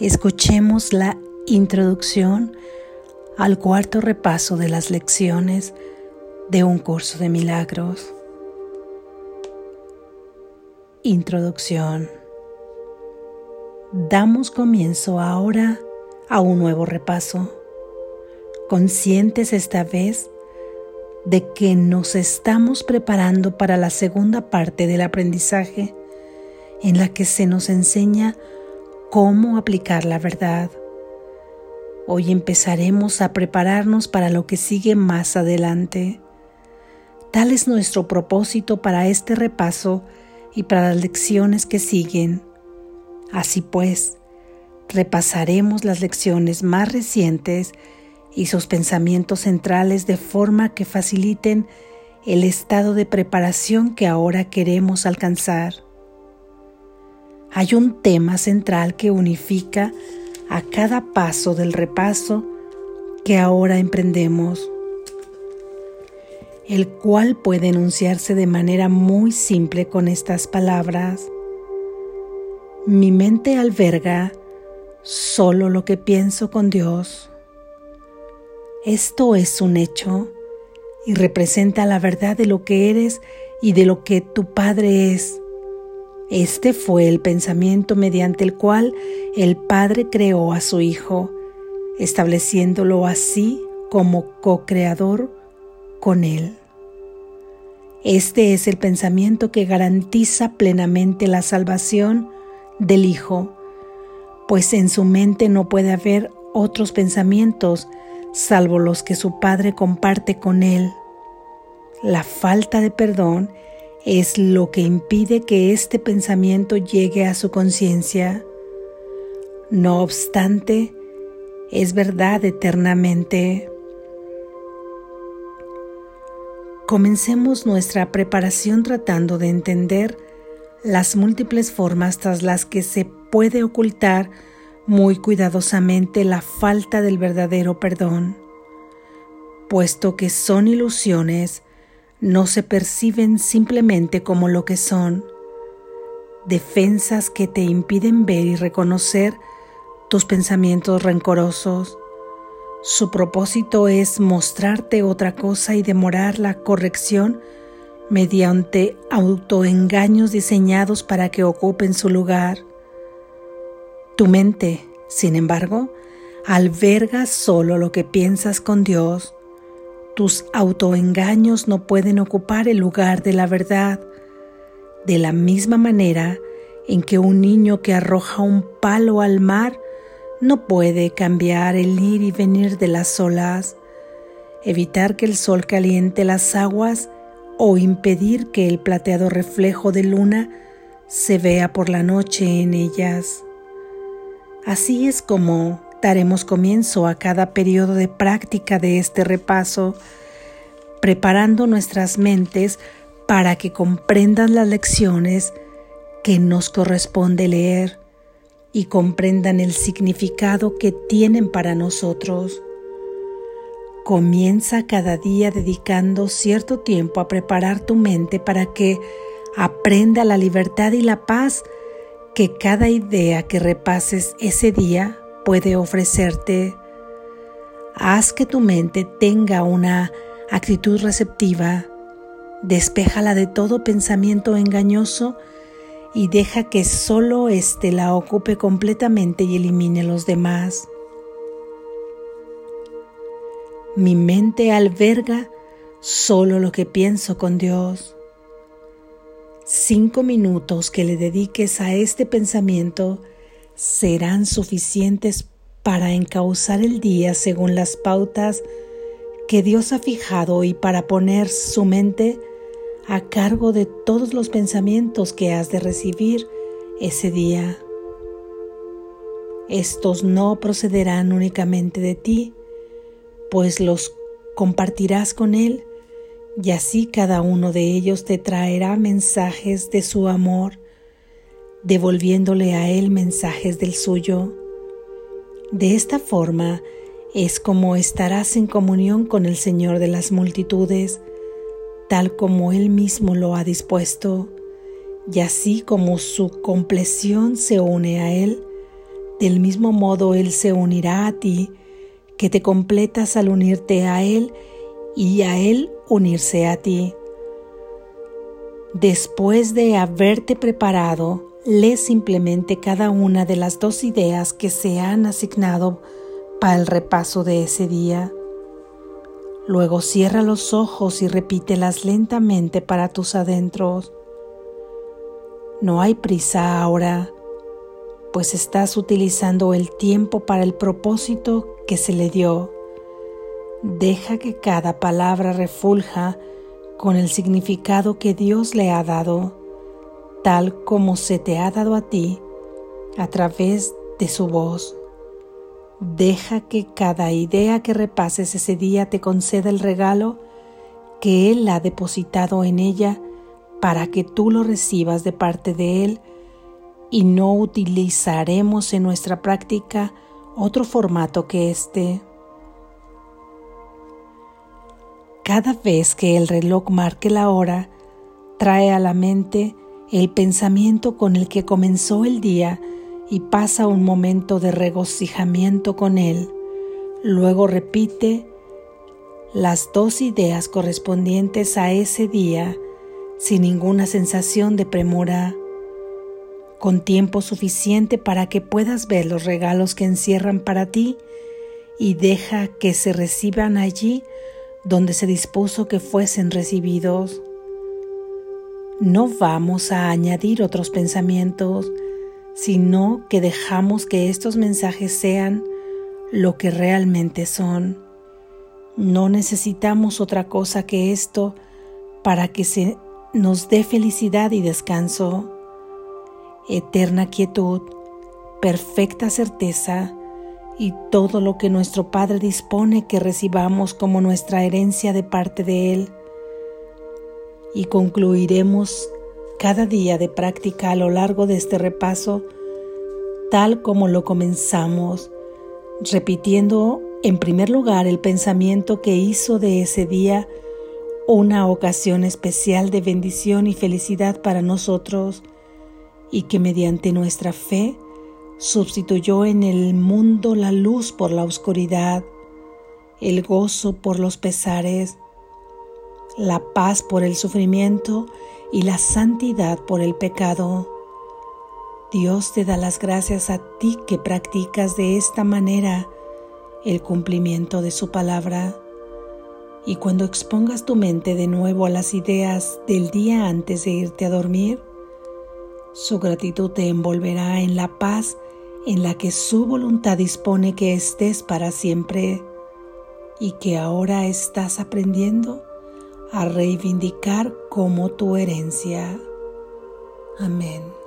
escuchemos la introducción al cuarto repaso de las lecciones de un curso de milagros. Introducción. Damos comienzo ahora a un nuevo repaso, conscientes esta vez de que nos estamos preparando para la segunda parte del aprendizaje en la que se nos enseña cómo aplicar la verdad. Hoy empezaremos a prepararnos para lo que sigue más adelante. Tal es nuestro propósito para este repaso y para las lecciones que siguen. Así pues, repasaremos las lecciones más recientes y sus pensamientos centrales de forma que faciliten el estado de preparación que ahora queremos alcanzar hay un tema central que unifica a cada paso del repaso que ahora emprendemos, el cual puede enunciarse de manera muy simple con estas palabras. Mi mente alberga solo lo que pienso con Dios. Esto es un hecho y representa la verdad de lo que eres y de lo que tu Padre es este fue el pensamiento mediante el cual el Padre creó a su Hijo, estableciéndolo así como co-creador con Él. Este es el pensamiento que garantiza plenamente la salvación del Hijo, pues en su mente no puede haber otros pensamientos salvo los que su Padre comparte con Él. La falta de perdón es lo que impide que este pensamiento llegue a su conciencia. No obstante, es verdad eternamente. Comencemos nuestra preparación tratando de entender las múltiples formas tras las que se puede ocultar muy cuidadosamente la falta del verdadero perdón, puesto que son ilusiones no se perciben simplemente como lo que son, defensas que te impiden ver y reconocer tus pensamientos rencorosos. Su propósito es mostrarte otra cosa y demorar la corrección mediante autoengaños diseñados para que ocupen su lugar. Tu mente, sin embargo, alberga solo lo que piensas con Dios tus autoengaños no pueden ocupar el lugar de la verdad, de la misma manera en que un niño que arroja un palo al mar no puede cambiar el ir y venir de las olas, evitar que el sol caliente las aguas o impedir que el plateado reflejo de luna se vea por la noche en ellas. Así es como daremos comienzo a cada periodo de práctica de este repaso, preparando nuestras mentes para que comprendan las lecciones que nos corresponde leer y comprendan el significado que tienen para nosotros. Comienza cada día dedicando cierto tiempo a preparar tu mente para que aprenda la libertad y la paz que cada idea que repases ese día puede ofrecerte. Haz que tu mente tenga una actitud receptiva, despéjala de todo pensamiento engañoso y deja que solo éste la ocupe completamente y elimine los demás. Mi mente alberga solo lo que pienso con Dios. Cinco minutos que le dediques a este pensamiento serán suficientes para encauzar el día según las pautas que Dios ha fijado y para poner su mente a cargo de todos los pensamientos que has de recibir ese día. Estos no procederán únicamente de ti, pues los compartirás con Él y así cada uno de ellos te traerá mensajes de su amor devolviéndole a él mensajes del suyo. De esta forma es como estarás en comunión con el Señor de las multitudes, tal como Él mismo lo ha dispuesto, y así como su compleción se une a Él, Del mismo modo Él se unirá a ti, que te completas al unirte a Él y a Él unirse a ti. Después de haberte preparado, lee simplemente cada una de las dos ideas que se han asignado para el repaso de ese día. Luego cierra los ojos y repítelas lentamente para tus adentros. No hay prisa ahora, pues estás utilizando el tiempo para el propósito que se le dio. Deja que cada palabra refulja con el significado que Dios le ha dado, tal como se te ha dado a ti a través de su voz. Deja que cada idea que repases ese día te conceda el regalo que Él ha depositado en ella para que tú lo recibas de parte de Él y no utilizaremos en nuestra práctica otro formato que este. Cada vez que el reloj marque la hora, trae a la mente el pensamiento con el que comenzó el día y pasa un momento de regocijamiento con él. Luego repite las dos ideas correspondientes a ese día sin ninguna sensación de premura, con tiempo suficiente para que puedas ver los regalos que encierran para ti y deja que se reciban allí donde se dispuso que fuesen recibidos. No vamos a añadir otros pensamientos, sino que dejamos que estos mensajes sean lo que realmente son. No necesitamos otra cosa que esto para que se nos dé felicidad y descanso, eterna quietud, perfecta certeza, y todo lo que nuestro Padre dispone que recibamos como nuestra herencia de parte de Él. Y concluiremos cada día de práctica a lo largo de este repaso tal como lo comenzamos, repitiendo en primer lugar el pensamiento que hizo de ese día una ocasión especial de bendición y felicidad para nosotros y que mediante nuestra fe sustituyó en el mundo la luz por la oscuridad, el gozo por los pesares, la paz por el sufrimiento y la santidad por el pecado. Dios te da las gracias a ti que practicas de esta manera el cumplimiento de su palabra. Y cuando expongas tu mente de nuevo a las ideas del día antes de irte a dormir, su gratitud te envolverá en la paz en la que su voluntad dispone que estés para siempre y que ahora estás aprendiendo a reivindicar como tu herencia. Amén.